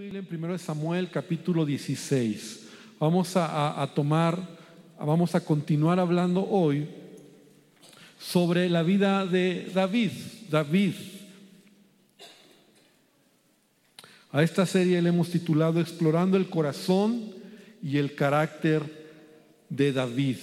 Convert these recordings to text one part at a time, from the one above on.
en 1 Samuel capítulo 16. Vamos a, a tomar, vamos a continuar hablando hoy sobre la vida de David. David. A esta serie le hemos titulado Explorando el corazón y el carácter de David.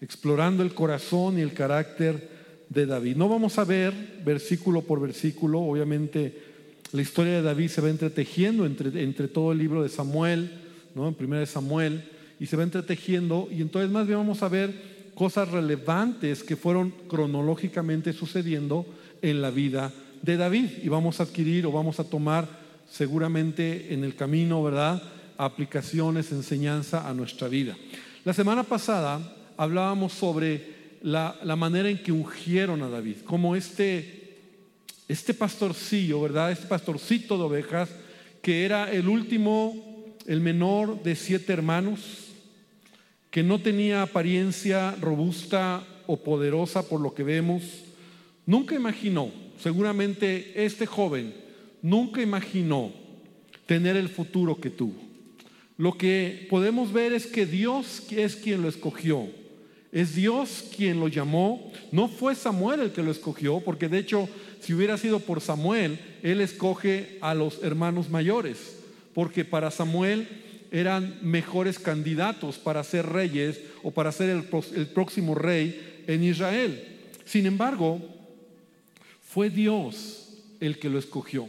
Explorando el corazón y el carácter de David. No vamos a ver versículo por versículo, obviamente la historia de David se va entretejiendo entre, todo el libro de Samuel, ¿no? en primera de Samuel, y se va entretejiendo, y entonces más bien vamos a ver cosas relevantes que fueron cronológicamente sucediendo en la vida de David, y vamos a adquirir o vamos a tomar seguramente en el camino, ¿verdad? Aplicaciones, enseñanza a nuestra vida. La semana pasada hablábamos sobre la manera en que ungieron a David, como este este pastorcillo, ¿verdad? Este pastorcito de ovejas, que era el último, el menor de siete hermanos, que no tenía apariencia robusta o poderosa por lo que vemos, nunca imaginó, seguramente este joven, nunca imaginó tener el futuro que tuvo. Lo que podemos ver es que Dios es quien lo escogió. Es Dios quien lo llamó. No fue Samuel el que lo escogió, porque de hecho si hubiera sido por Samuel, él escoge a los hermanos mayores, porque para Samuel eran mejores candidatos para ser reyes o para ser el, próximo rey en Israel. Sin embargo, fue Dios el que lo escogió.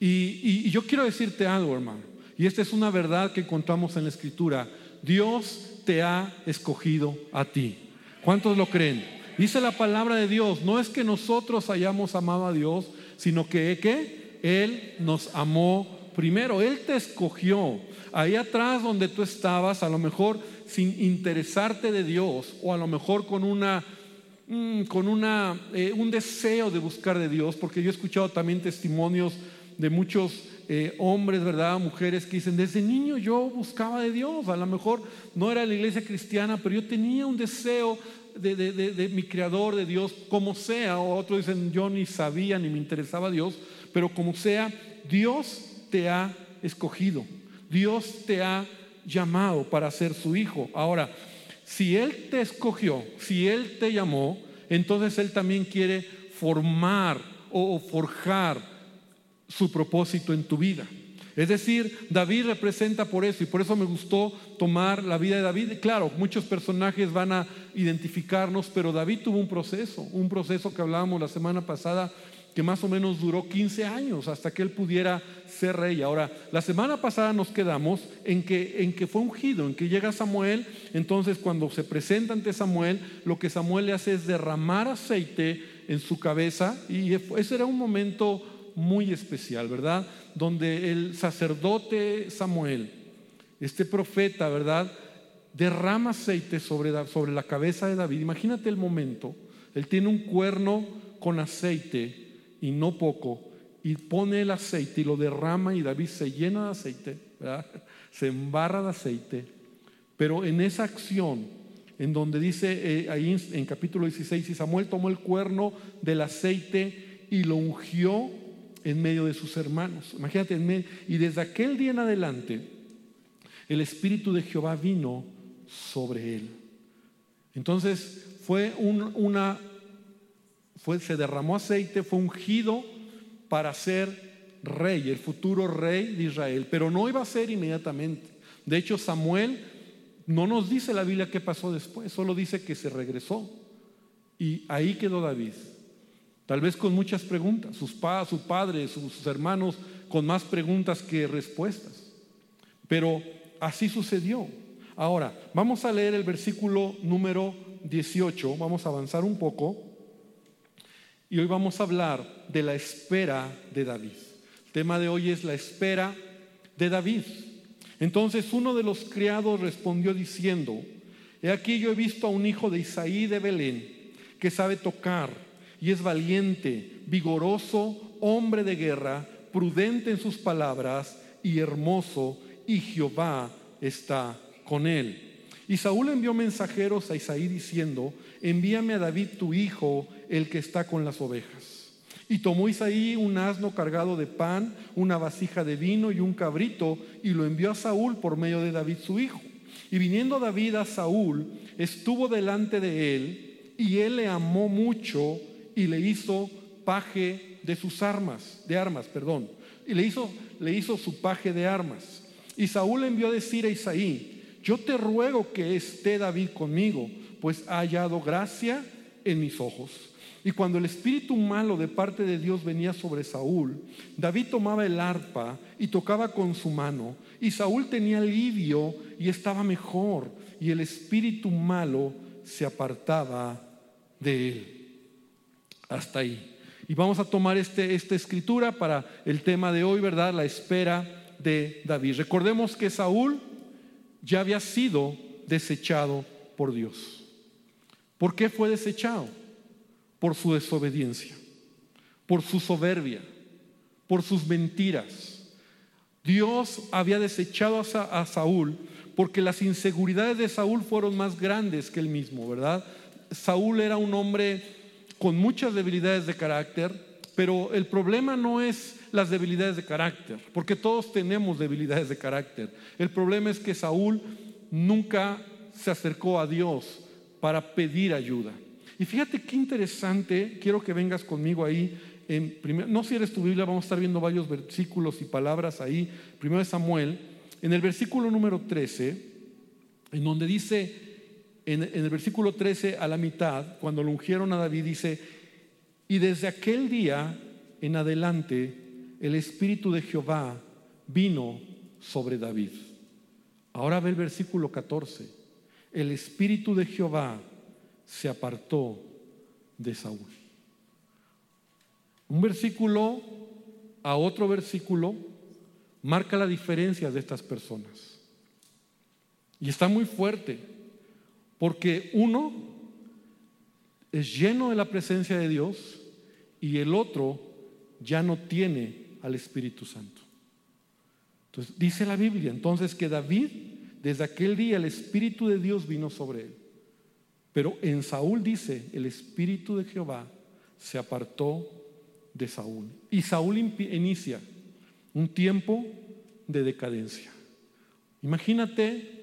Y, y yo quiero decirte algo, hermano, y esta es una verdad que encontramos en la Escritura. Dios te ha escogido a ti. ¿Cuántos lo creen? Dice la palabra de Dios, no es que nosotros hayamos amado a Dios, sino que, Él nos amó primero, Él te escogió. Ahí atrás donde tú estabas, a lo mejor sin interesarte de Dios, o a lo mejor con una mm, con una, eh, un deseo de buscar de Dios, porque yo he escuchado también testimonios de muchos eh, hombres, ¿verdad? Mujeres que dicen, desde niño yo buscaba de Dios, a lo mejor no era la iglesia cristiana, pero yo tenía un deseo de, mi creador, de Dios, como sea, o otros dicen, yo ni sabía ni me interesaba Dios, pero como sea, Dios te ha escogido, Dios te ha llamado para ser su hijo. Ahora, si Él te escogió, si Él te llamó, entonces Él también quiere formar o forjar su propósito en tu vida. Es decir, David representa por eso y por eso me gustó tomar la vida de David. Claro, muchos personajes van a identificarnos, pero David tuvo un proceso, un proceso que hablábamos la semana pasada que más o menos duró 15 años hasta que él pudiera ser rey. Ahora, la semana pasada nos quedamos en que, en que fue ungido, en que llega Samuel, entonces cuando se presenta ante Samuel, lo que Samuel le hace es derramar aceite en su cabeza y ese era un momento muy especial, ¿verdad? Donde el sacerdote Samuel, este profeta, ¿verdad? Derrama aceite sobre, sobre la cabeza de David. Imagínate el momento. Él tiene un cuerno con aceite y no poco, y pone el aceite y lo derrama y David se llena de aceite, ¿verdad? se embarra de aceite, pero en esa acción, en donde dice eh, ahí en capítulo 16, y Samuel tomó el cuerno del aceite y lo ungió en medio de sus hermanos. Imagínate, y desde aquel día en adelante, el Espíritu de Jehová vino sobre él. Entonces fue una, fue, se derramó aceite, fue ungido para ser rey, el futuro rey de Israel, pero no iba a ser inmediatamente. De hecho, Samuel no nos dice la Biblia qué pasó después, solo dice que se regresó. Y ahí quedó David. Tal vez con muchas preguntas, sus pa, su padre, sus hermanos con más preguntas que respuestas. Pero así sucedió. Ahora, vamos a leer el versículo número 18, vamos a avanzar un poco y hoy vamos a hablar de la espera de David. El tema de hoy es la espera de David. Entonces uno de los criados respondió diciendo, he aquí yo he visto a un hijo de Isaí de Belén que sabe tocar y es valiente, vigoroso, hombre de guerra, prudente en sus palabras y hermoso, y Jehová está con él. Y Saúl envió mensajeros a Isaí diciendo, envíame a David tu hijo, el que está con las ovejas. Y tomó Isaí un asno cargado de pan, una vasija de vino y un cabrito, y lo envió a Saúl por medio de David su hijo. Y viniendo David a Saúl, estuvo delante de él, y él le amó mucho y le hizo paje de sus armas, de armas, perdón. Y le hizo, le hizo su paje de armas. Y Saúl envió a decir a Isaí, yo te ruego que esté David conmigo, pues ha hallado gracia en mis ojos. Y cuando el espíritu malo de parte de Dios venía sobre Saúl, David tomaba el arpa y tocaba con su mano, y Saúl tenía alivio y estaba mejor, y el espíritu malo se apartaba de él. Hasta ahí. Y vamos a tomar este, esta escritura para el tema de hoy, ¿verdad? La espera de David. Recordemos que Saúl ya había sido desechado por Dios. ¿Por qué fue desechado? por su desobediencia, por su soberbia, por sus mentiras. Dios había desechado a, Saúl porque las inseguridades de Saúl fueron más grandes que él mismo, ¿verdad? Saúl era un hombre con muchas debilidades de carácter, pero el problema no es las debilidades de carácter, porque todos tenemos debilidades de carácter. El problema es que Saúl nunca se acercó a Dios para pedir ayuda. Y fíjate qué interesante, quiero que vengas conmigo ahí. En no si eres tu Biblia, vamos a estar viendo varios versículos y palabras ahí. Primero de Samuel, en el versículo número 13, en donde dice, en, el versículo 13 a la mitad, cuando lo ungieron a David, dice, y desde aquel día en adelante el Espíritu de Jehová vino sobre David. Ahora ve el versículo 14. El Espíritu de Jehová se apartó de Saúl. Un versículo a otro versículo marca la diferencia de estas personas. Y está muy fuerte, porque uno es lleno de la presencia de Dios y el otro ya no tiene al Espíritu Santo. Entonces, dice la Biblia entonces que David, desde aquel día el Espíritu de Dios vino sobre él. Pero en Saúl dice, el Espíritu de Jehová se apartó de Saúl. Y Saúl inicia un tiempo de decadencia. Imagínate,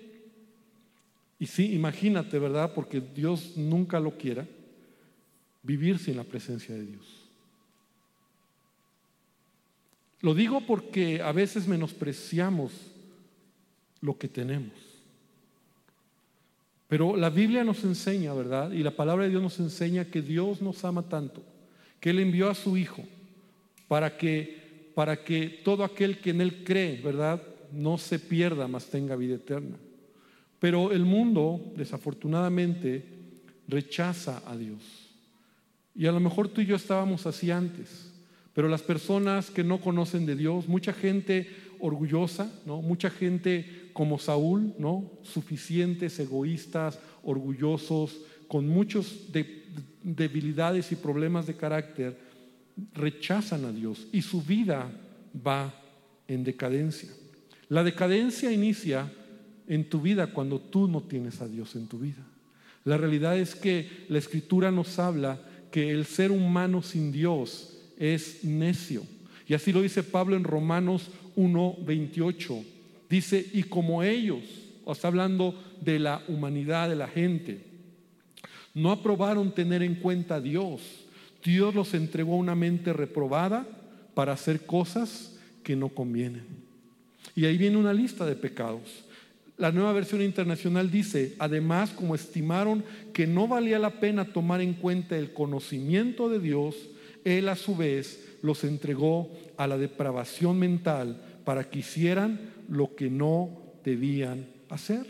y sí, imagínate, ¿verdad? Porque Dios nunca lo quiera, vivir sin la presencia de Dios. Lo digo porque a veces menospreciamos lo que tenemos. Pero la Biblia nos enseña, ¿verdad? Y la palabra de Dios nos enseña que Dios nos ama tanto, que Él envió a su Hijo para que, para que todo aquel que en Él cree, ¿verdad? No se pierda, mas tenga vida eterna. Pero el mundo, desafortunadamente, rechaza a Dios. Y a lo mejor tú y yo estábamos así antes, pero las personas que no conocen de Dios, mucha gente orgullosa, ¿no? Mucha gente como Saúl, ¿no? Suficientes, egoístas, orgullosos, con muchas debilidades y problemas de carácter, rechazan a Dios y su vida va en decadencia. La decadencia inicia en tu vida cuando tú no tienes a Dios en tu vida. La realidad es que la escritura nos habla que el ser humano sin Dios es necio. Y así lo dice Pablo en Romanos 1:28 Dice, y como ellos, o está hablando de la humanidad, de la gente, no aprobaron tener en cuenta a Dios, Dios los entregó a una mente reprobada para hacer cosas que no convienen. Y ahí viene una lista de pecados. La nueva versión internacional dice, además, como estimaron que no valía la pena tomar en cuenta el conocimiento de Dios, Él a su vez los entregó a la depravación mental para que hicieran lo que no debían hacer.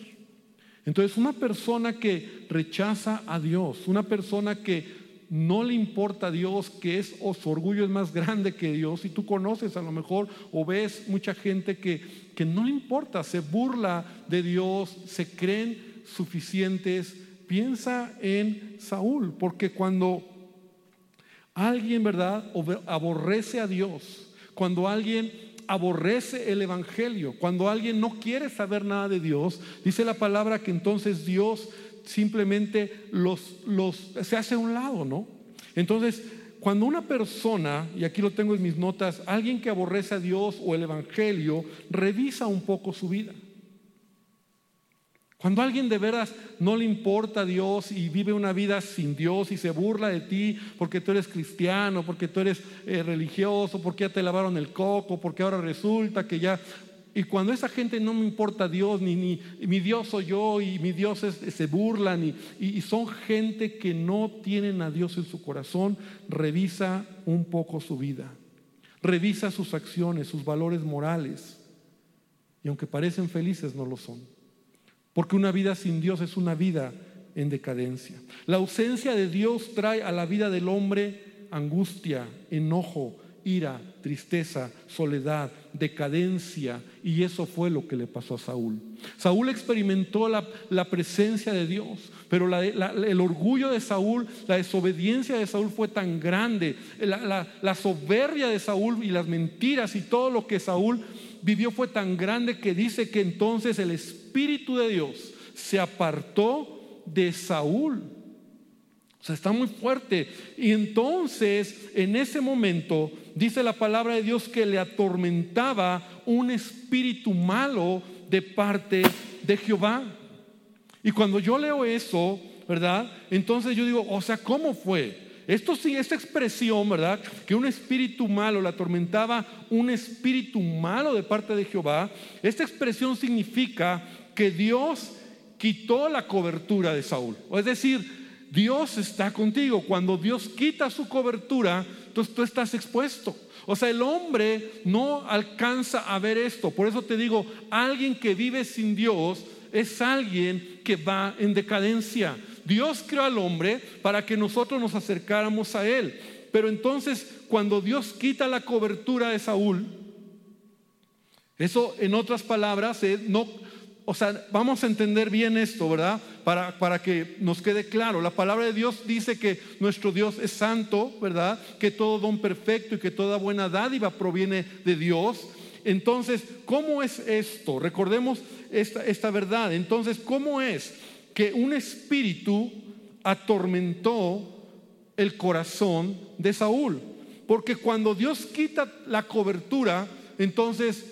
Entonces, una persona que rechaza a Dios, una persona que no le importa a Dios, que es o su orgullo es más grande que Dios, y tú conoces a lo mejor o ves mucha gente que, que no le importa, se burla de Dios, se creen suficientes, piensa en Saúl, porque cuando alguien, ¿verdad?, aborrece a Dios, cuando alguien aborrece el Evangelio, cuando alguien no quiere saber nada de Dios, dice la palabra que entonces Dios simplemente los, los se hace a un lado, ¿no? Entonces, cuando una persona, y aquí lo tengo en mis notas, alguien que aborrece a Dios o el Evangelio, revisa un poco su vida. Cuando alguien de veras no le importa a Dios y vive una vida sin Dios y se burla de ti porque tú eres cristiano, porque tú eres eh, religioso, porque ya te lavaron el coco, porque ahora resulta que ya... Y cuando esa gente no me importa Dios, ni, ni mi Dios soy yo y mi Dios se burlan y, y son gente que no tienen a Dios en su corazón, revisa un poco su vida, revisa sus acciones, sus valores morales. Y aunque parecen felices, no lo son. Porque una vida sin Dios es una vida en decadencia. La ausencia de Dios trae a la vida del hombre angustia, enojo, ira, tristeza, soledad, decadencia. Y eso fue lo que le pasó a Saúl. Saúl experimentó la, presencia de Dios, pero el orgullo de Saúl, la desobediencia de Saúl fue tan grande. la soberbia de Saúl y las mentiras y todo lo que Saúl vivió fue tan grande que dice que entonces el Espíritu de Dios se apartó de Saúl. O sea, está muy fuerte. Y entonces, en ese momento, dice la palabra de Dios que le atormentaba un espíritu malo de parte de Jehová. Y cuando yo leo eso, ¿verdad? Entonces yo digo, o sea, ¿cómo fue? Esto sí, esta expresión, ¿verdad? Que un espíritu malo le atormentaba un espíritu malo de parte de Jehová. Esta expresión significa que Dios quitó la cobertura de Saúl. Es decir, Dios está contigo. Cuando Dios quita su cobertura, entonces tú estás expuesto. O sea, el hombre no alcanza a ver esto. Por eso te digo, alguien que vive sin Dios es alguien que va en decadencia. Dios creó al hombre para que nosotros nos acercáramos a Él. Pero entonces, cuando Dios quita la cobertura de Saúl, eso en otras palabras, no, o sea, vamos a entender bien esto, ¿verdad? Para, para que nos quede claro. La palabra de Dios dice que nuestro Dios es santo, ¿verdad? Que todo don perfecto y que toda buena dádiva proviene de Dios. Entonces, ¿cómo es esto? Recordemos esta, esta verdad. Entonces, ¿cómo es? que un espíritu atormentó el corazón de Saúl. Porque cuando Dios quita la cobertura, entonces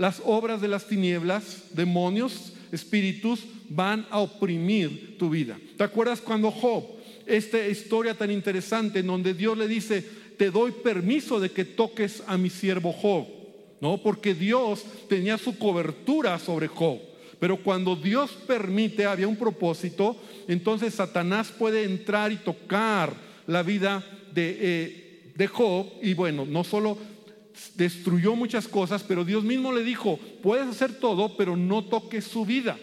las obras de las tinieblas, demonios, espíritus, van a oprimir tu vida. ¿Te acuerdas cuando Job, esta historia tan interesante en donde Dios le dice, te doy permiso de que toques a mi siervo Job? ¿No? Porque Dios tenía su cobertura sobre Job. Pero cuando Dios permite, había un propósito, entonces Satanás puede entrar y tocar la vida de, eh, de Job. Y bueno, no solo destruyó muchas cosas, pero Dios mismo le dijo, puedes hacer todo, pero no toques su vida.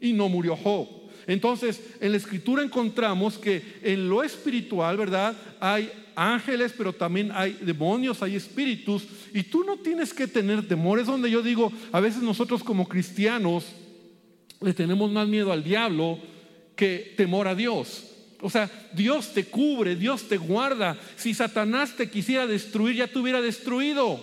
Y no murió Job. Entonces, en la escritura encontramos que en lo espiritual, ¿verdad? Hay ángeles, pero también hay demonios, hay espíritus, y tú no tienes que tener temor. Es donde yo digo, a veces nosotros como cristianos le tenemos más miedo al diablo que temor a Dios. O sea, Dios te cubre, Dios te guarda. Si Satanás te quisiera destruir, ya te hubiera destruido.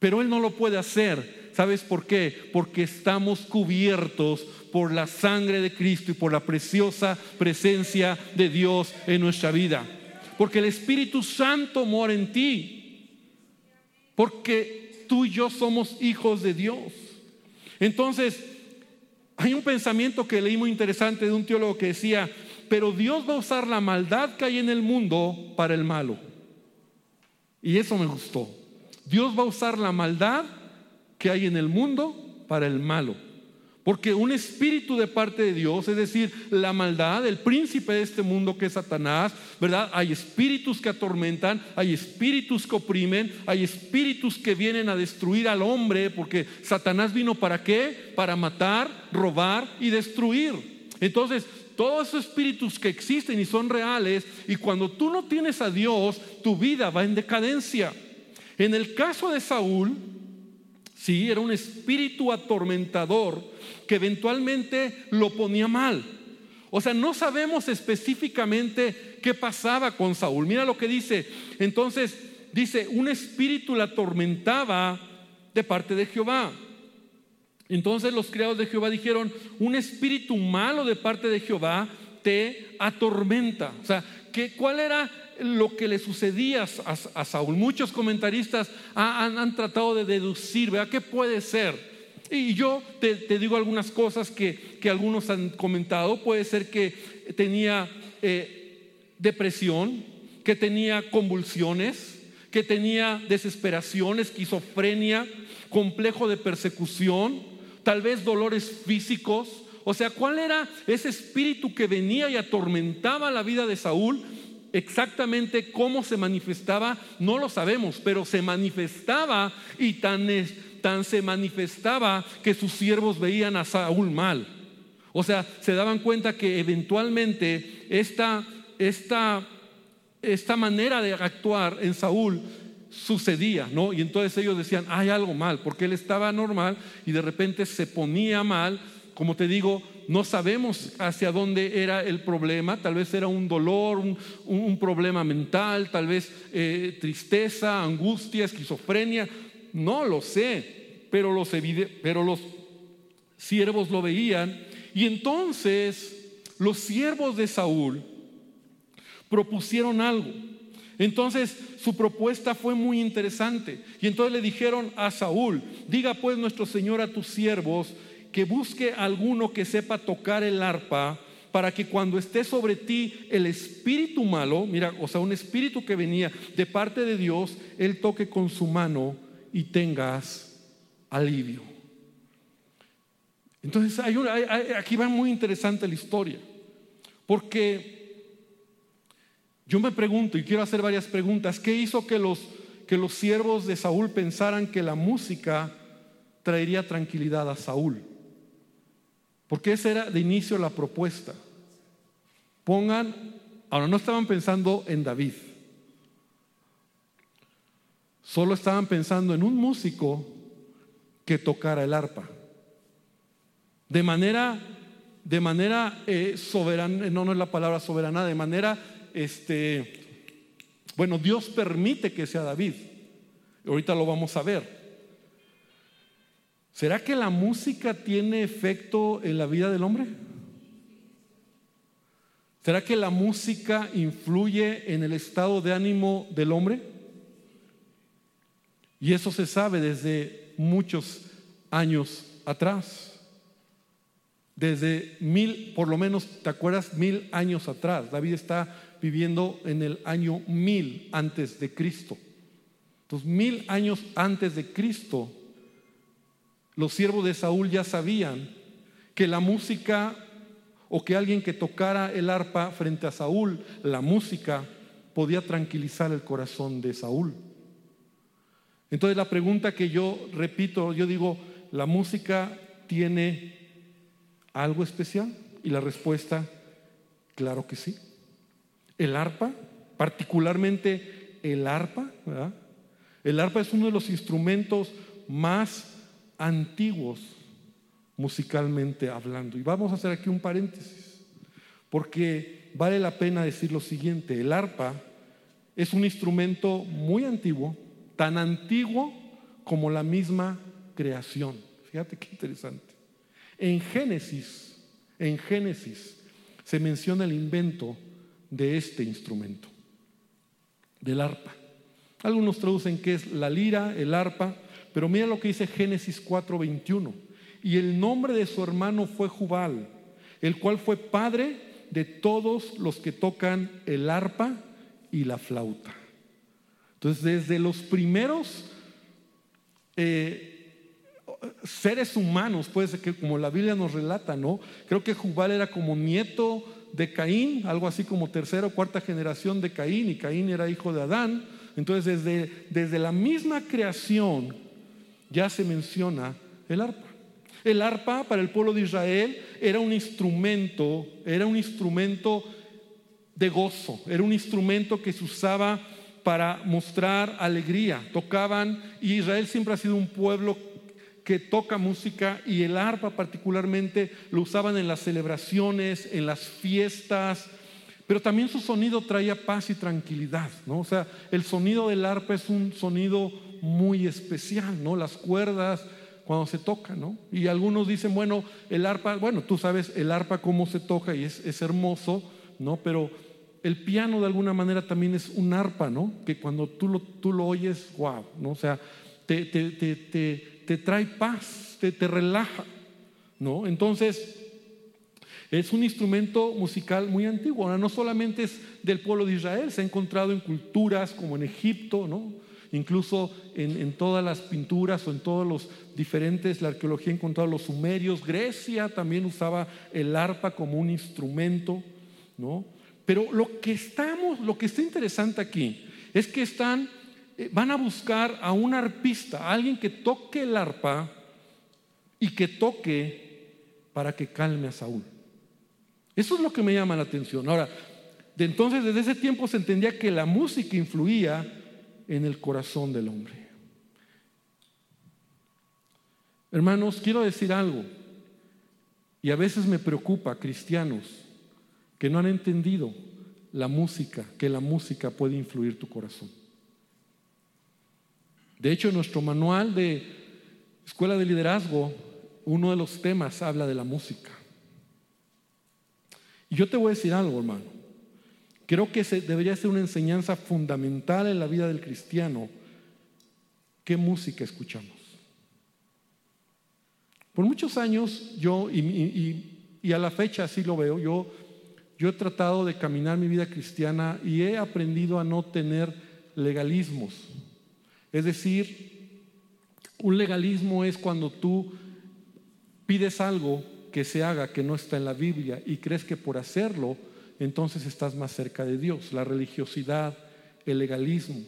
Pero Él no lo puede hacer. ¿Sabes por qué? Porque estamos cubiertos por la sangre de Cristo y por la preciosa presencia de Dios en nuestra vida. Porque el Espíritu Santo mora en ti. Porque tú y yo somos hijos de Dios. Entonces, hay un pensamiento que leí muy interesante de un teólogo que decía, pero Dios va a usar la maldad que hay en el mundo para el malo. Y eso me gustó. Dios va a usar la maldad que hay en el mundo para el malo. Porque un espíritu de parte de Dios, es decir, la maldad, el príncipe de este mundo que es Satanás, ¿verdad? Hay espíritus que atormentan, hay espíritus que oprimen, hay espíritus que vienen a destruir al hombre, porque Satanás vino para qué? Para matar, robar y destruir. Entonces, todos esos espíritus que existen y son reales, y cuando tú no tienes a Dios, tu vida va en decadencia. En el caso de Saúl, sí, era un espíritu atormentador que eventualmente lo ponía mal. O sea, no sabemos específicamente qué pasaba con Saúl. Mira lo que dice. Entonces, dice, un espíritu la atormentaba de parte de Jehová. Entonces los criados de Jehová dijeron, un espíritu malo de parte de Jehová te atormenta. O sea, que, ¿cuál era lo que le sucedía a, Saúl? Muchos comentaristas han, tratado de deducir, ¿verdad? ¿Qué puede ser? Y yo te, digo algunas cosas que, algunos han comentado. Puede ser que tenía eh, depresión, que tenía convulsiones, que tenía desesperación, esquizofrenia, complejo de persecución, tal vez dolores físicos. O sea, ¿cuál era ese espíritu que venía y atormentaba la vida de Saúl? Exactamente cómo se manifestaba, no lo sabemos, pero se manifestaba y tan, tan se manifestaba que sus siervos veían a Saúl mal. O sea, se daban cuenta que eventualmente esta, esta esta manera de actuar en Saúl sucedía, ¿no? Y entonces ellos decían, hay algo mal, porque él estaba normal y de repente se ponía mal. Como te digo, no sabemos hacia dónde era el problema, tal vez era un dolor, un, problema mental, tal vez eh, tristeza, angustia, esquizofrenia, no lo sé, pero los, pero los siervos lo veían. Y entonces los siervos de Saúl propusieron algo. Entonces su propuesta fue muy interesante. Y entonces le dijeron a Saúl, diga pues nuestro Señor a tus siervos que busque alguno que sepa tocar el arpa para que cuando esté sobre ti el espíritu malo, mira, o sea, un espíritu que venía de parte de Dios, él toque con su mano y tengas alivio. Entonces, hay aquí va muy interesante la historia, porque yo me pregunto y quiero hacer varias preguntas. ¿Qué hizo que los, que los siervos de Saúl pensaran que la música traería tranquilidad a Saúl? Porque esa era de inicio la propuesta. Pongan, ahora no estaban pensando en David, solo estaban pensando en un músico que tocara el arpa. De manera, de manera eh, soberana, no, no es la palabra soberana, de manera este, bueno, Dios permite que sea David. Ahorita lo vamos a ver. ¿Será que la música tiene efecto en la vida del hombre? ¿Será que la música influye en el estado de ánimo del hombre? Y eso se sabe desde muchos años atrás. Desde mil, por lo menos, ¿te acuerdas? Mil años atrás. David está viviendo en el año mil antes de Cristo. Entonces, mil años antes de Cristo, los siervos de Saúl ya sabían que la música o que alguien que tocara el arpa frente a Saúl, la música podía tranquilizar el corazón de Saúl. Entonces la pregunta que yo repito, yo digo, ¿la música tiene algo especial? Y la respuesta, claro que sí. El arpa, particularmente el arpa, El arpa es uno de los instrumentos más antiguos musicalmente hablando. Y vamos a hacer aquí un paréntesis, porque vale la pena decir lo siguiente, el arpa es un instrumento muy antiguo, tan antiguo como la misma creación. Fíjate qué interesante. En Génesis, en Génesis se menciona el invento de este instrumento, del arpa. Algunos traducen que es la lira, el arpa, pero mira lo que dice Génesis 4:21. Y el nombre de su hermano fue Jubal, el cual fue padre de todos los que tocan el arpa y la flauta. Entonces, desde los primeros eh, seres humanos, puede ser que como la Biblia nos relata, ¿no? Creo que Jubal era como nieto de Caín, algo así como tercera o cuarta generación de Caín, y Caín era hijo de Adán. Entonces desde, desde la misma creación ya se menciona el arpa. El arpa para el pueblo de Israel era un instrumento, era un instrumento de gozo, era un instrumento que se usaba para mostrar alegría. Tocaban, y Israel siempre ha sido un pueblo que toca música y el arpa particularmente lo usaban en las celebraciones, en las fiestas, pero también su sonido traía paz y tranquilidad, ¿no? O sea, el sonido del arpa es un sonido muy especial, ¿no? Las cuerdas cuando se toca, ¿no? Y algunos dicen, bueno, el arpa, bueno, tú sabes el arpa cómo se toca y es, es hermoso, ¿no? Pero el piano de alguna manera también es un arpa, ¿no? Que cuando tú lo, tú lo oyes, wow, ¿no? O sea, te, te, te, te trae paz, te, relaja, ¿no? Entonces, es un instrumento musical muy antiguo. No solamente es del pueblo de Israel, se ha encontrado en culturas como en Egipto, ¿no? Incluso en, todas las pinturas o en todos los diferentes, la arqueología ha encontrado los sumerios. Grecia también usaba el arpa como un instrumento, ¿no? Pero lo que estamos, lo que está interesante aquí es que están, eh, van a buscar a un arpista, a alguien que toque el arpa y que toque para que calme a Saúl. Eso es lo que me llama la atención. Ahora, de entonces desde ese tiempo se entendía que la música influía en el corazón del hombre. Hermanos, quiero decir algo, y a veces me preocupa, cristianos, que no han entendido la música, que la música puede influir tu corazón. De hecho, en nuestro manual de Escuela de Liderazgo, uno de los temas habla de la música. Y yo te voy a decir algo, hermano. Creo que debería ser una enseñanza fundamental en la vida del cristiano. ¿Qué música escuchamos? Por muchos años yo, y, a la fecha así lo veo, yo he tratado de caminar mi vida cristiana y he aprendido a no tener legalismos. Es decir, un legalismo es cuando tú pides algo que se haga que no está en la Biblia y crees que por hacerlo entonces estás más cerca de Dios. La religiosidad, el legalismo.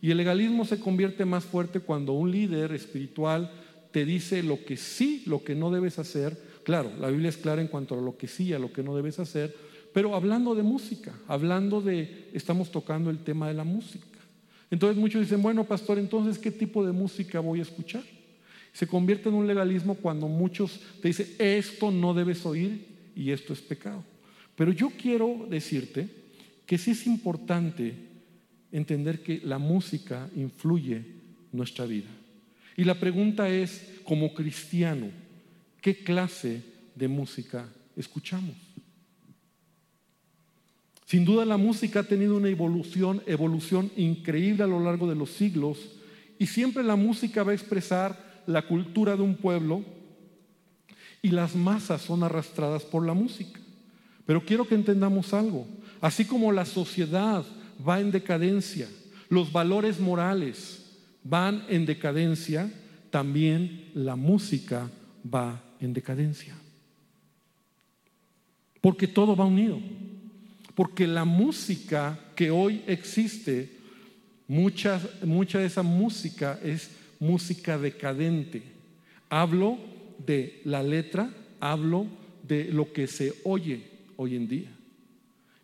Y el legalismo se convierte más fuerte cuando un líder espiritual te dice lo que sí, lo que no debes hacer. Claro, la Biblia es clara en cuanto a lo que sí, y a lo que no debes hacer, pero hablando de música, hablando de, estamos tocando el tema de la música. Entonces muchos dicen, bueno, pastor, entonces, ¿qué tipo de música voy a escuchar? Se convierte en un legalismo cuando muchos te dicen, esto no debes oír y esto es pecado. Pero yo quiero decirte que sí es importante entender que la música influye nuestra vida. Y la pregunta es, como cristiano, ¿qué clase de música escuchamos? Sin duda la música ha tenido una evolución, evolución increíble a lo largo de los siglos y siempre la música va a expresar la cultura de un pueblo y las masas son arrastradas por la música. Pero quiero que entendamos algo, así como la sociedad va en decadencia, los valores morales van en decadencia, también la música va en decadencia. Porque todo va unido. Porque la música que hoy existe, mucha, mucha de esa música es música decadente. Hablo de la letra, hablo de lo que se oye hoy en día.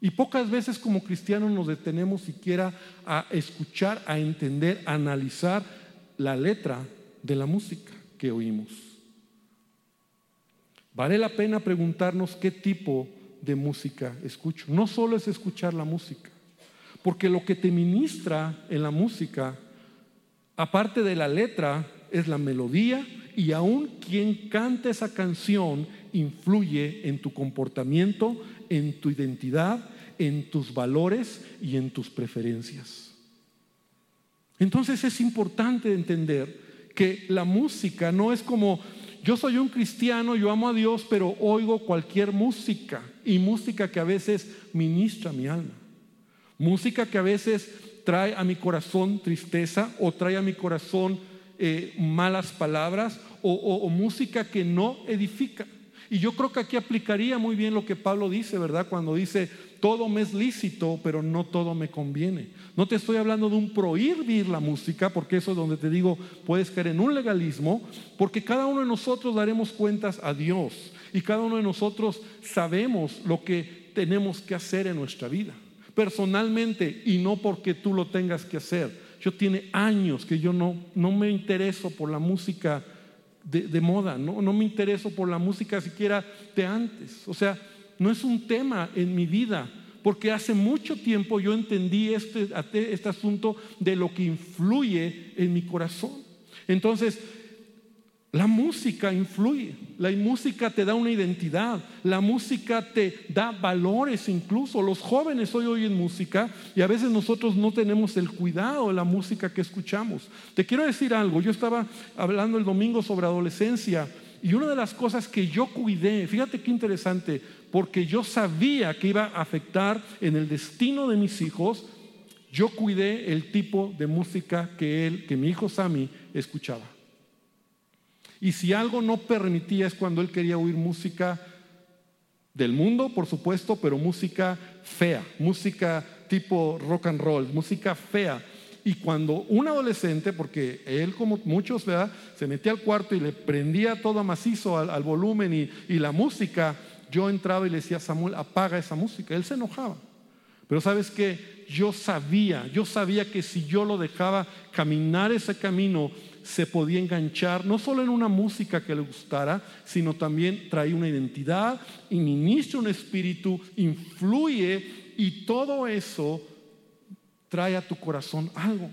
Y pocas veces como cristianos nos detenemos siquiera a escuchar, a entender, a analizar la letra de la música que oímos. Vale la pena preguntarnos qué tipo de música escucho. No solo es escuchar la música, porque lo que te ministra en la música, aparte de la letra, es la melodía y aún quien canta esa canción influye en tu comportamiento, en tu identidad, en tus valores y en tus preferencias. Entonces es importante entender que la música no es como yo soy un cristiano, yo amo a Dios, pero oigo cualquier música y música que a veces ministra mi alma. Música que a veces trae a mi corazón tristeza o trae a mi corazón eh, malas palabras o música que no edifica. Y yo creo que aquí aplicaría muy bien lo que Pablo dice, ¿verdad? Cuando dice, todo me es lícito, pero no todo me conviene. No te estoy hablando de un prohibir la música, porque eso es donde te digo, puedes caer en un legalismo, porque cada uno de nosotros daremos cuentas a Dios y cada uno de nosotros sabemos lo que tenemos que hacer en nuestra vida, personalmente y no porque tú lo tengas que hacer. Yo tiene años que yo no, no me intereso por la música de, moda, ¿no? no me intereso por la música siquiera de antes. O sea, no es un tema en mi vida, porque hace mucho tiempo yo entendí este, este asunto de lo que influye en mi corazón. Entonces, La música influye, la música te da una identidad, la música te da valores incluso. Los jóvenes hoy oyen música y a veces nosotros no tenemos el cuidado de la música que escuchamos. Te quiero decir algo, yo estaba hablando el domingo sobre adolescencia y una de las cosas que yo cuidé, fíjate qué interesante, porque yo sabía que iba a afectar en el destino de mis hijos, yo cuidé el tipo de música que él, que mi hijo Sammy escuchaba. Y si algo no permitía es cuando él quería oír música del mundo, por supuesto, pero música fea, música tipo rock and roll, música fea. Y cuando un adolescente, porque él como muchos, ¿verdad? se metía al cuarto y le prendía todo macizo al, volumen y, la música, yo entraba y le decía, Samuel, apaga esa música. Él se enojaba. Pero sabes que yo sabía, yo sabía que si yo lo dejaba caminar ese camino, se podía enganchar no solo en una música que le gustara, sino también trae una identidad ministra un espíritu, influye y todo eso trae a tu corazón algo.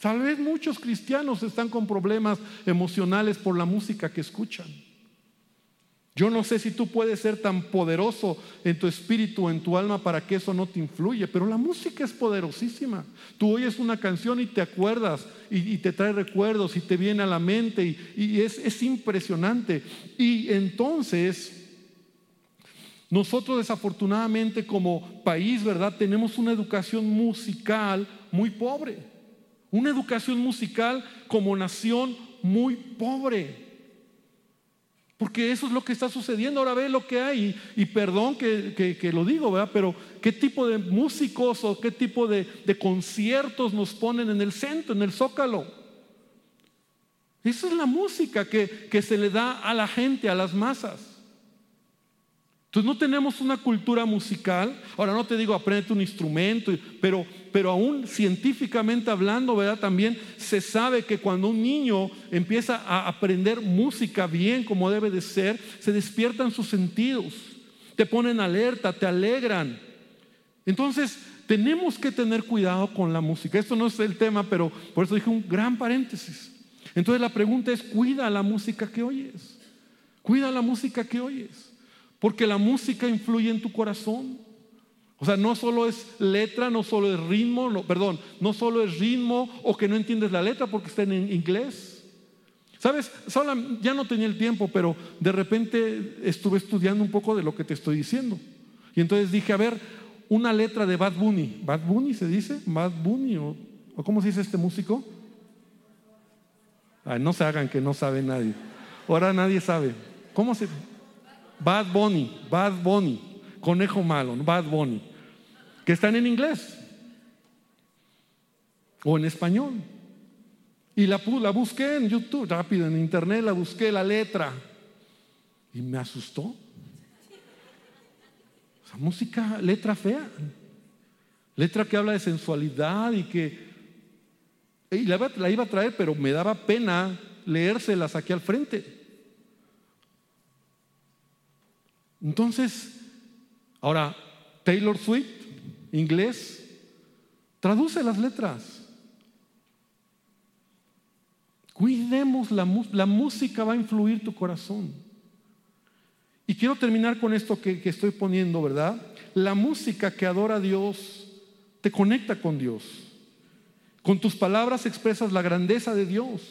Tal vez muchos cristianos están con problemas emocionales por la música que escuchan. Yo no sé si tú puedes ser tan poderoso en tu espíritu, en tu alma, para que eso no te influye, pero la música es poderosísima. Tú oyes una canción y te acuerdas y, te trae recuerdos y te viene a la mente y, es, es impresionante. Y entonces, nosotros desafortunadamente como país, ¿verdad? Tenemos una educación musical muy pobre. Una educación musical como nación muy pobre. Porque eso es lo que está sucediendo. Ahora ve lo que hay. Y, perdón que, lo digo, ¿verdad? Pero ¿qué tipo de músicos o qué tipo de, conciertos nos ponen en el centro, en el zócalo? Esa es la música que, que se le da a la gente, a las masas. Entonces no tenemos una cultura musical. Ahora no te digo aprende un instrumento, pero, pero aún científicamente hablando, ¿verdad? También se sabe que cuando un niño empieza a aprender música bien como debe de ser, se despiertan sus sentidos, te ponen alerta, te alegran. Entonces tenemos que tener cuidado con la música. Esto no es el tema, pero por eso dije un gran paréntesis. Entonces la pregunta es, cuida la música que oyes. Cuida la música que oyes. Porque la música influye en tu corazón. O sea, no solo es letra, no solo es ritmo, perdón, no solo es ritmo o que no entiendes la letra porque está en inglés. ¿Sabes? ya no tenía el tiempo, pero de repente estuve estudiando un poco de lo que te estoy diciendo. Y entonces dije, a ver, una letra de Bad Bunny. ¿Bad Bunny se dice? ¿Bad Bunny? ¿O, cómo se dice este músico? no se hagan que no sabe nadie. Ahora nadie sabe. ¿Cómo se.? Bad Bunny, Bad Bunny, conejo malo, Bad Bunny, que están en inglés o en español. Y la, la busqué en YouTube, rápido, en internet, la busqué la letra y me asustó. Esa música, letra fea, letra que habla de sensualidad y que y la, la iba a traer, pero me daba pena leérselas aquí al frente. Entonces, ahora, Taylor Swift, inglés, traduce las letras. Cuidemos la, la música, va a influir tu corazón. Y quiero terminar con esto que, que estoy poniendo, ¿verdad? La música que adora a Dios te conecta con Dios. Con tus palabras expresas la grandeza de Dios.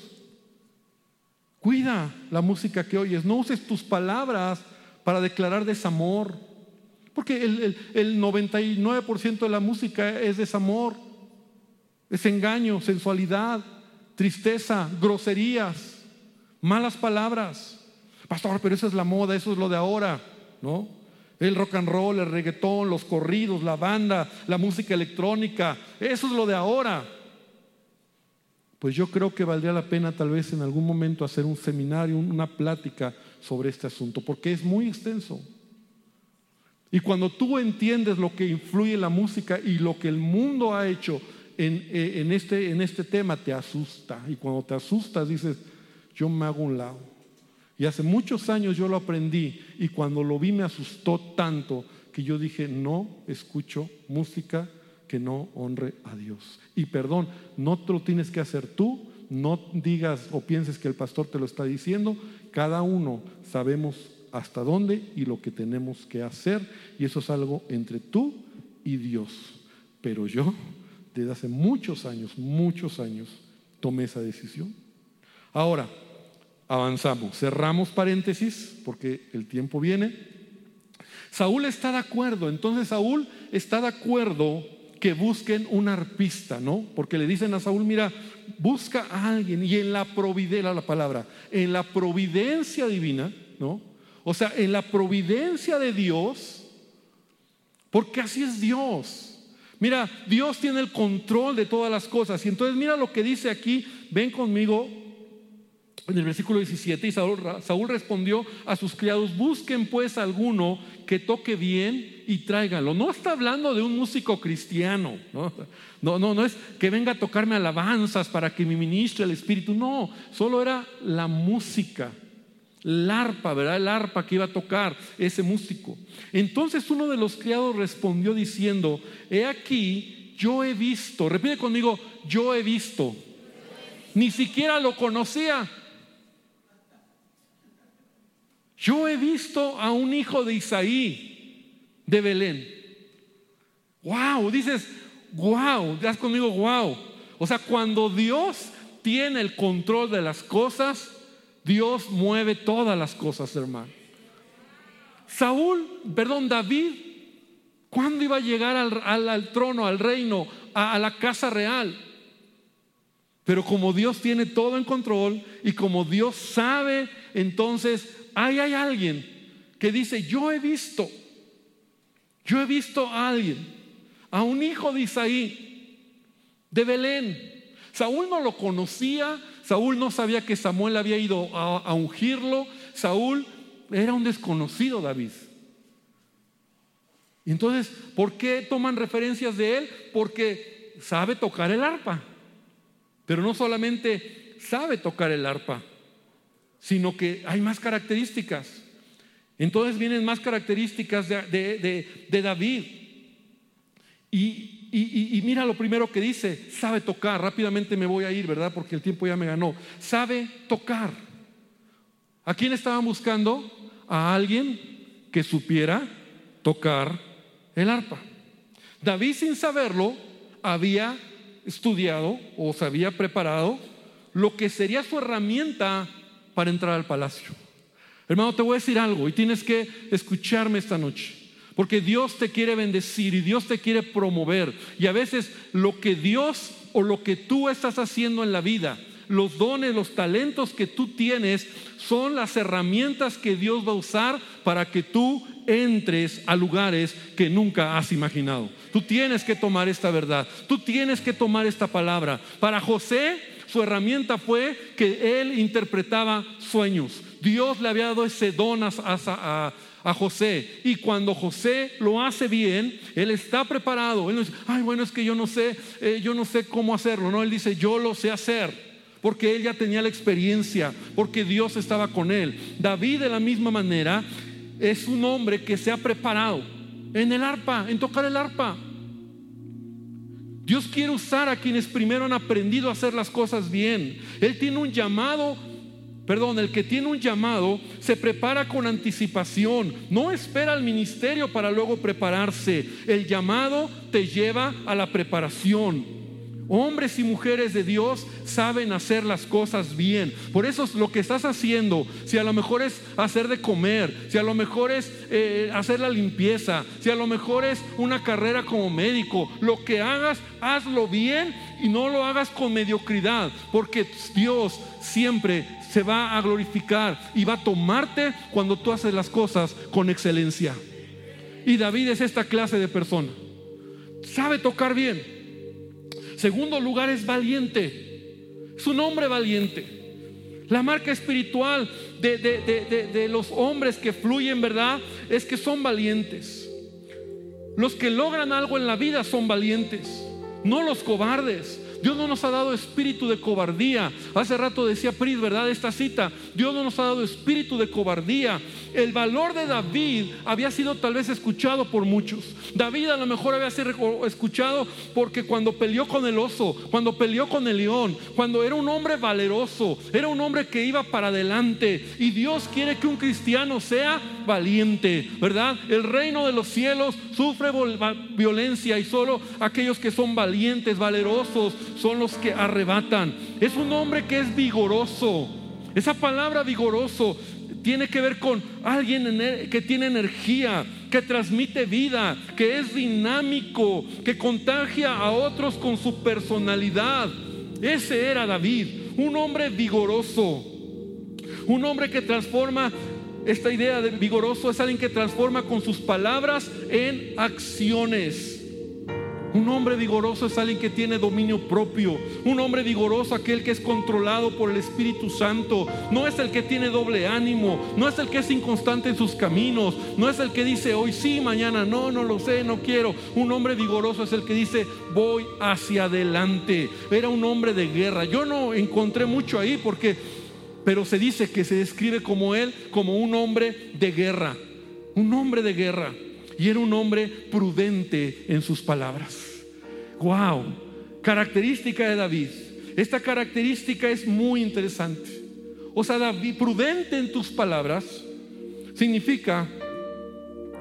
Cuida la música que oyes. No uses tus palabras para declarar desamor. Porque el, 99% de la música es desamor, es engaño, sensualidad, tristeza, groserías, malas palabras. Pastor, pero esa es la moda, eso es lo de ahora, ¿no? El rock and roll, el reggaetón, los corridos, la banda, la música electrónica, eso es lo de ahora. Pues yo creo que valdría la pena tal vez en algún momento hacer un seminario, una plática sobre este asunto, porque es muy extenso. Y cuando tú entiendes lo que influye la música y lo que el mundo ha hecho en, eh, este, en este tema, te asusta. Y cuando te asustas dices, yo me hago un lado. Y hace muchos años yo lo aprendí y cuando lo vi me asustó tanto que yo dije, no escucho música que no honre a Dios. Y perdón, no te lo tienes que hacer tú, no digas o pienses que el pastor te lo está diciendo, cada uno sabemos hasta dónde y lo que tenemos que hacer y eso es algo entre tú y Dios. Pero yo, desde hace muchos años, muchos años, tomé esa decisión. Ahora, avanzamos, cerramos paréntesis porque el tiempo viene. Saúl está de acuerdo, entonces Saúl está de acuerdo que busquen un arpista, ¿no? Porque le dicen a Saúl, mira, busca a alguien y en la providencia, la palabra, en la providencia divina, ¿no? O sea, en la providencia de Dios, porque así es Dios. Mira, Dios tiene el control de todas las cosas. Y entonces mira lo que dice aquí, ven conmigo en el versículo 17, y Saúl, respondió a sus criados, busquen pues alguno que toque bien y tráiganlo. No está hablando de un músico cristiano, ¿no? No, no, no es que venga a tocarme alabanzas para que me ministre el Espíritu, no, solo era la música, el arpa, ¿verdad? El arpa que iba a tocar ese músico. Entonces uno de los criados respondió diciendo, he aquí, yo he visto, repite conmigo, yo he visto, ni siquiera lo conocía yo he visto a un hijo de Isaí de Belén. Wow, dices, wow, das conmigo, wow. O sea, cuando Dios tiene el control de las cosas, Dios mueve todas las cosas, hermano. Saúl, perdón, David, ¿cuándo iba a llegar al, trono, al reino, a la casa real? Pero como Dios tiene todo en control y como Dios sabe, entonces ahí hay alguien que dice, yo he visto, yo he visto a alguien, a un hijo de Isaí, de Belén. Saúl no lo conocía, Saúl no sabía que Samuel había ido a, ungirlo, Saúl era un desconocido David. Entonces, ¿por qué toman referencias de él? Porque sabe tocar el arpa. Pero no solamente sabe tocar el arpa, sino que hay más características. Entonces vienen más características de, David. Y, mira lo primero que dice, sabe tocar. Rápidamente me voy a ir, ¿verdad? Porque el tiempo ya me ganó. Sabe tocar. ¿A quién estaban buscando? A alguien que supiera tocar el arpa. David sin saberlo había estudiado o se había preparado lo que sería su herramienta para entrar al palacio. Hermano, te voy a decir algo y tienes que escucharme esta noche. Porque Dios te quiere bendecir y Dios te quiere promover. Y a veces lo que Dios o lo que tú estás haciendo en la vida, los dones, los talentos que tú tienes, son las herramientas que Dios va a usar para que tú entres a lugares que nunca has imaginado. Tú tienes que tomar esta verdad, tú tienes que tomar esta palabra. Para José, su herramienta fue que él interpretaba sueños. Dios le había dado ese don a, José. Y cuando José lo hace bien, él está preparado. Él no dice, ay, bueno, es que yo no sé, eh, yo no sé cómo hacerlo. No, él dice, yo lo sé hacer. Porque él ya tenía la experiencia, porque Dios estaba con él. David de la misma manera es un hombre que se ha preparado en el arpa, en tocar el arpa. Dios quiere usar a quienes primero han aprendido a hacer las cosas bien. Él tiene un llamado, perdón, el que tiene un llamado se prepara con anticipación. No espera al ministerio para luego prepararse. El llamado te lleva a la preparación. Hombres y mujeres de Dios saben hacer las cosas bien. Por eso es lo que estás haciendo, si a lo mejor es hacer de comer, si a lo mejor es eh, hacer la limpieza, si a lo mejor es una carrera como médico, lo que hagas, hazlo bien y no lo hagas con mediocridad, porque Dios siempre se va a glorificar y va a tomarte cuando tú haces las cosas con excelencia. Y David es esta clase de persona. Sabe tocar bien Segundo lugar es valiente. Es un hombre valiente. La marca espiritual de, los hombres que fluyen, ¿verdad? Es que son valientes. Los que logran algo en la vida son valientes, no los cobardes. Dios no nos ha dado espíritu de cobardía. Hace rato decía Pris, ¿verdad? Esta cita. Dios no nos ha dado espíritu de cobardía. El valor de David había sido tal vez escuchado por muchos. David a lo mejor había sido escuchado porque cuando peleó con el oso, cuando peleó con el león, cuando era un hombre valeroso, era un hombre que iba para adelante. Y Dios quiere que un cristiano sea valiente, ¿verdad? El reino de los cielos sufre violencia y solo aquellos que son valientes, valerosos, son los que arrebatan. Es un hombre que es vigoroso. Esa palabra vigoroso tiene que ver con alguien que tiene energía, que transmite vida, que es dinámico, que contagia a otros con su personalidad. Ese era David, un hombre vigoroso, un hombre que transforma, esta idea de vigoroso es alguien que transforma con sus palabras en acciones. Un hombre vigoroso es alguien que tiene dominio propio. Un hombre vigoroso, aquel que es controlado por el Espíritu Santo. No es el que tiene doble ánimo. No es el que es inconstante en sus caminos. No es el que dice hoy sí, mañana no, no lo sé, no quiero. Un hombre vigoroso es el que dice voy hacia adelante. Era un hombre de guerra. Yo no encontré mucho ahí porque, pero se dice que se describe como él, como un hombre de guerra. Un hombre de guerra y era un hombre prudente en sus palabras. Wow, característica de David. Esta característica es muy interesante. O sea, David, prudente en tus palabras significa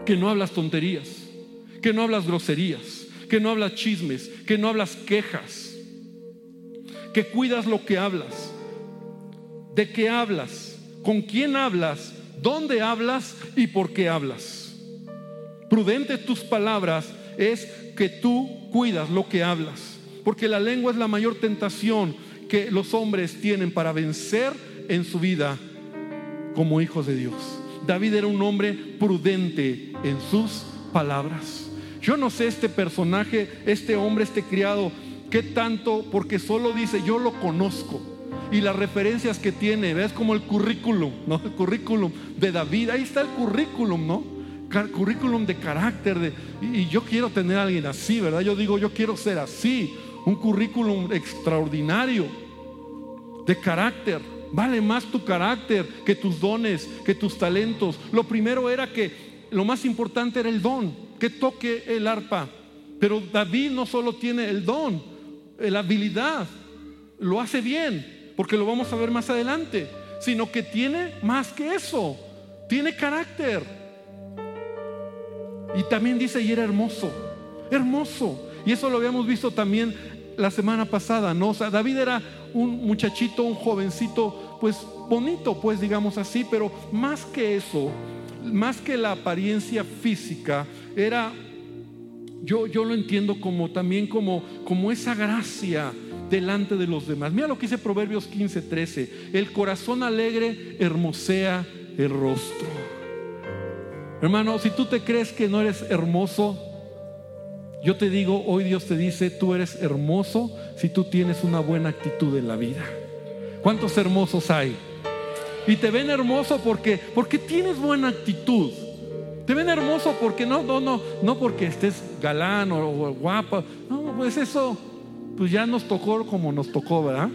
que no hablas tonterías, que no hablas groserías, que no hablas chismes, que no hablas quejas, que cuidas lo que hablas, de qué hablas, con quién hablas, dónde hablas y por qué hablas. Prudente tus palabras es que tú cuidas lo que hablas, porque la lengua es la mayor tentación que los hombres tienen para vencer en su vida como hijos de Dios. David era un hombre prudente en sus palabras. Yo no sé este personaje, este hombre, este criado, qué tanto, porque solo dice, yo lo conozco. Y las referencias que tiene, ves como el currículum, ¿no? El currículum de David, ahí está el currículum, ¿no? Currículum de carácter. Y, yo quiero tener a alguien así, ¿verdad? Yo digo, yo quiero ser así. Un currículum extraordinario de carácter. Vale más tu carácter que tus dones, que tus talentos. Lo primero era que lo más importante era el don, que toque el arpa. Pero David no solo tiene el don, la habilidad, lo hace bien, porque lo vamos a ver más adelante, sino que tiene más que eso, tiene carácter. Y también dice, y era hermoso, hermoso. Y eso lo habíamos visto también la semana pasada, ¿no? O sea, David era un muchachito, un jovencito, pues bonito, pues digamos así, pero más que eso, más que la apariencia física, era, yo, yo lo entiendo como también como, como esa gracia delante de los demás. Mira lo que dice Proverbios 15, 13. El corazón alegre hermosea el rostro. Hermano, si tú te crees que no eres hermoso, yo te digo, hoy Dios te dice, tú eres hermoso si tú tienes una buena actitud en la vida. ¿Cuántos hermosos hay? Y te ven hermoso porque, porque tienes buena actitud. Te ven hermoso porque no, no, no, no porque estés galán o, o guapa. No, pues eso, pues ya nos tocó como nos tocó, ¿verdad?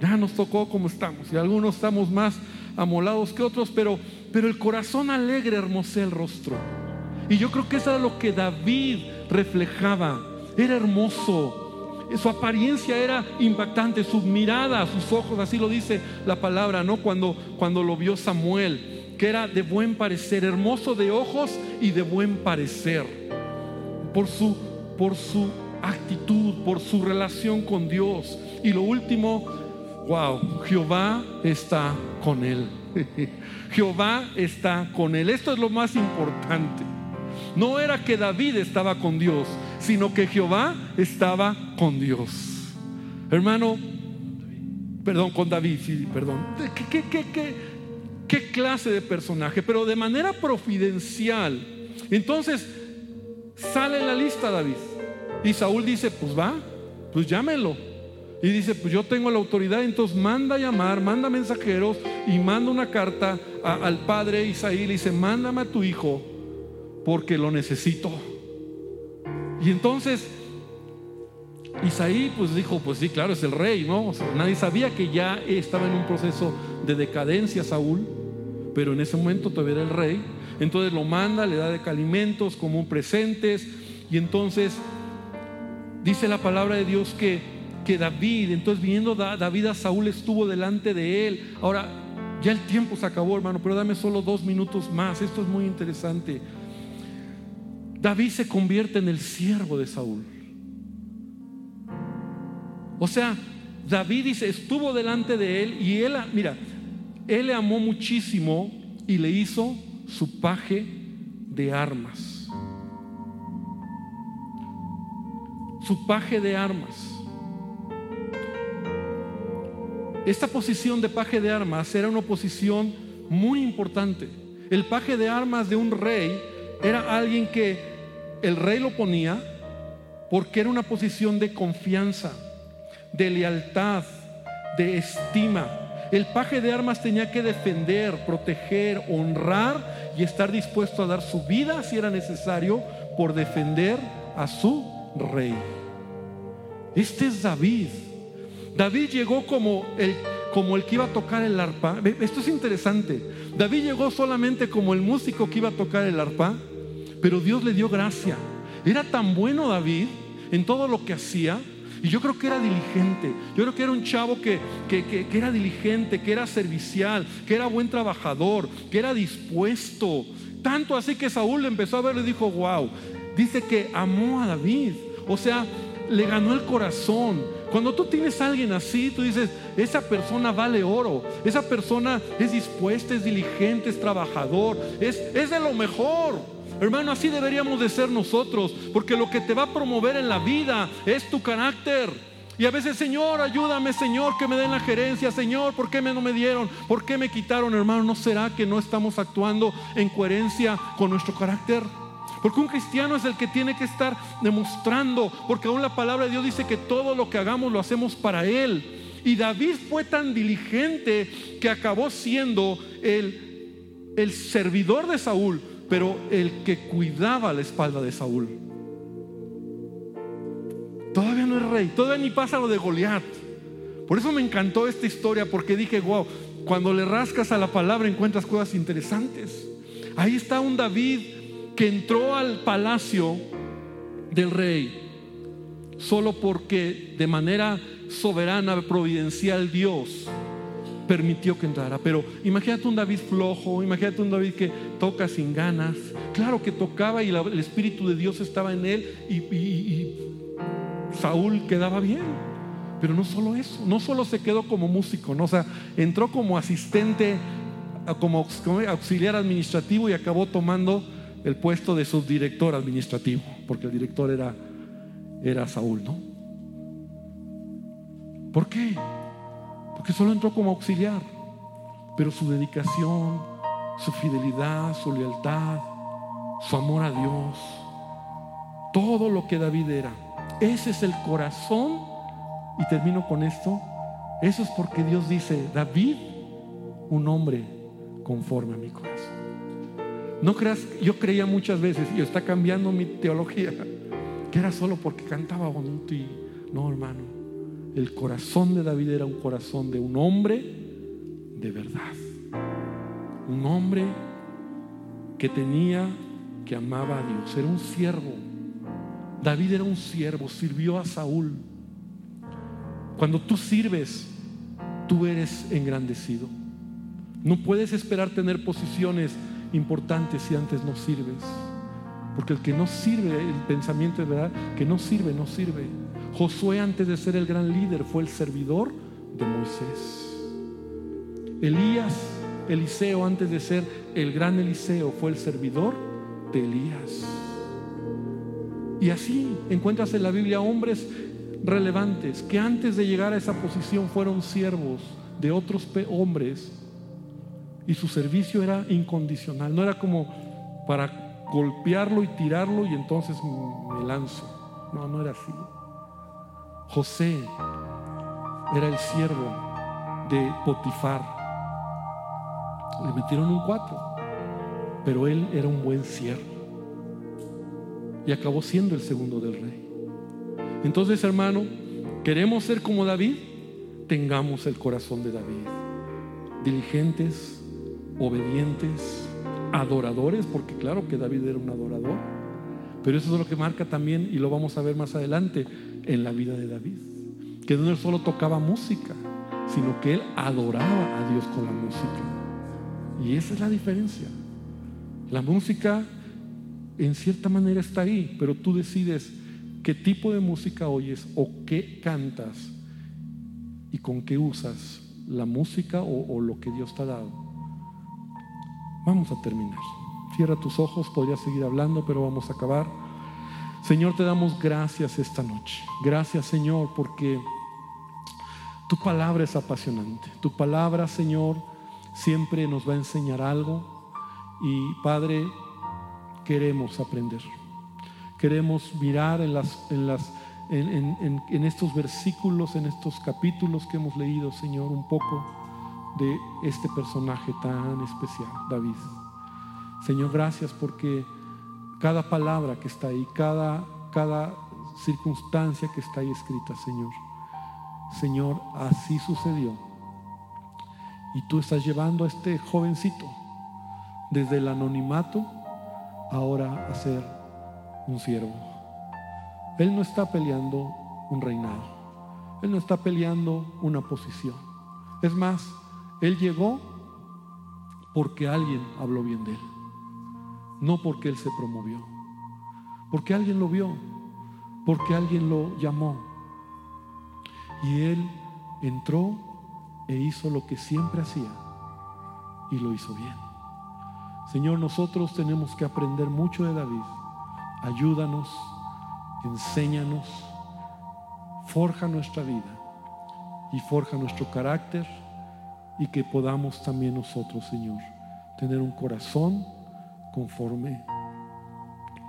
Ya nos tocó como estamos. Y algunos estamos más amolados que otros, pero, pero el corazón alegre hermosea el rostro. Y yo creo que eso era lo que David reflejaba. Era hermoso. Su apariencia era impactante, su mirada, sus ojos, así lo dice la palabra, ¿no? Cuando, cuando lo vio Samuel, que era de buen parecer, hermoso de ojos y de buen parecer. Por su, por su actitud, por su relación con Dios. Y lo último, wow, Jehová está con él. Jehová está con él. Esto es lo más importante. No era que David estaba con Dios, sino que Jehová estaba con Dios. Hermano, perdón, con David, sí, perdón. ¿Qué, qué, qué, qué clase de personaje? Pero de manera providencial. Entonces, sale la lista David. Y Saúl dice, pues va, pues llámelo. Y dice, pues yo tengo la autoridad, entonces manda llamar, manda mensajeros y manda una carta al padre Isaí y dice, mándame a tu hijo porque lo necesito. Y entonces Isaí pues dijo, pues sí, claro, es el rey, ¿no? nadie sabía que ya estaba en un proceso de decadencia Saúl, pero en ese momento todavía era el rey. Entonces lo manda, le da de alimentos como presentes y entonces dice la palabra de Dios que, que David, entonces viniendo David a Saúl estuvo delante de él. Ahora, ya el tiempo se acabó, hermano, pero dame solo dos minutos más. Esto es muy interesante. David se convierte en el siervo de Saúl. O sea, David dice, estuvo delante de él y él, mira, él le amó muchísimo y le hizo su paje de armas. Su paje de armas. Esta posición de paje de armas era una posición muy importante. El paje de armas de un rey era alguien que el rey lo ponía porque era una posición de confianza de lealtad, de estima. El paje de armas tenía que defender, proteger, honrar y estar dispuesto a dar su vida si era necesario por defender a su rey. Este es David. David llegó como el, como el que iba a tocar el arpa. Esto es interesante. David llegó solamente como el músico que iba a tocar el arpa, pero Dios le dio gracia. Era tan bueno David en todo lo que hacía y yo creo que era diligente. Yo creo que era un chavo que, que, era diligente, que era servicial, que era buen trabajador, que era dispuesto. Tanto así que Saúl le empezó a ver y dijo, wow. Dice que amó a David. O sea, le ganó el corazón. Cuando tú tienes a alguien así, tú dices, esa persona vale oro, esa persona es dispuesta, es diligente, es trabajador, es, es de lo mejor. Hermano, así deberíamos de ser nosotros, porque lo que te va a promover en la vida es tu carácter. Y a veces, Señor, ayúdame, Señor, que me den la gerencia, Señor, ¿por qué me no me dieron? ¿Por qué me quitaron, hermano? ¿No será que no estamos actuando en coherencia con nuestro carácter? Porque un cristiano es el que tiene que estar demostrando, porque aún la palabra de Dios dice que todo lo que hagamos lo hacemos para Él. Y David fue tan diligente que acabó siendo el, el servidor de Saúl, pero el que cuidaba la espalda de Saúl. Todavía no es rey, todavía ni pasa lo de Goliat. Por eso me encantó esta historia, porque dije, wow, cuando le rascas a la palabra encuentras cosas interesantes. Ahí está un David que entró al palacio del rey solo porque de manera soberana, providencial Dios permitió que entrara. Pero imagínate un David flojo, imagínate un David que toca sin ganas. Claro que tocaba y el Espíritu de Dios estaba en él y, Saúl quedaba bien. Pero no solo eso, no solo se quedó como músico, ¿no? o sea, entró como asistente, como auxiliar administrativo y acabó tomando el puesto de subdirector administrativo, porque el director era, era Saúl, ¿no? ¿Por qué? porque solo entró como auxiliar, pero su dedicación, su fidelidad, su lealtad, su amor a Dios, todo lo que David era, ese es el corazón, y termino con esto, eso es porque Dios dice, David, un hombre conforme a mi corazón. No creas, yo creía muchas veces, y está cambiando mi teología, que era solo porque cantaba bonito y no, hermano. El corazón de David era un corazón de un hombre de verdad. Un hombre que tenía, que amaba a Dios. Era un siervo. David era un siervo, sirvió a Saúl. Cuando tú sirves, tú eres engrandecido. No puedes esperar tener posiciones importantes si antes no sirves. Porque el que no sirve, el pensamiento es verdad, que no sirve, no sirve. Josué antes de ser el gran líder fue el servidor de Moisés. Elías, Eliseo antes de ser el gran Eliseo fue el servidor de Elías. Y así encuentras en la Biblia hombres relevantes que antes de llegar a esa posición fueron siervos de otros hombres y su servicio era incondicional, no era como para golpearlo y tirarlo y entonces me lanzo. No, no era así. José era el siervo de Potifar. Le metieron un cuatro, pero él era un buen siervo y acabó siendo el segundo del rey. Entonces, hermano, queremos ser como David, tengamos el corazón de David. Diligentes, obedientes, adoradores, porque claro que David era un adorador. Pero eso es lo que marca también, y lo vamos a ver más adelante, en la vida de David. Que no solo tocaba música, sino que él adoraba a Dios con la música. Y esa es la diferencia. La música en cierta manera está ahí, pero tú decides qué tipo de música oyes o qué cantas y con qué usas la música o, lo que Dios te ha dado. Vamos a terminar. Cierra tus ojos, podría seguir hablando, pero vamos a acabar. Señor, te damos gracias esta noche. Gracias, Señor, porque tu palabra es apasionante. Tu palabra, Señor, siempre nos va a enseñar algo. Y Padre, queremos aprender. Queremos mirar en, en, estos versículos, en estos capítulos que hemos leído, Señor, un poco de este personaje tan especial, David. Señor, gracias porque cada palabra que está ahí, cada, cada circunstancia que está ahí escrita, Señor, Señor, así sucedió. Y tú estás llevando a este jovencito desde el anonimato ahora a ser un siervo. Él no está peleando un reinado. Él no está peleando una posición. Es más, él llegó porque alguien habló bien de él. No porque él se promovió. Porque alguien lo vio. Porque alguien lo llamó. Y él entró e hizo lo que siempre hacía. Y lo hizo bien. Señor, nosotros tenemos que aprender mucho de David. Ayúdanos, enséñanos, forja nuestra vida y forja nuestro carácter y que podamos también nosotros, Señor, tener un corazón conforme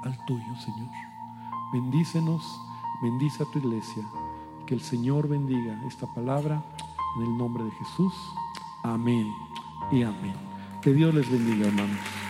al tuyo, Señor. Bendícenos, bendice a tu iglesia. Que el Señor bendiga esta palabra en el nombre de Jesús. Amén y amén. Que Dios les bendiga, hermanos.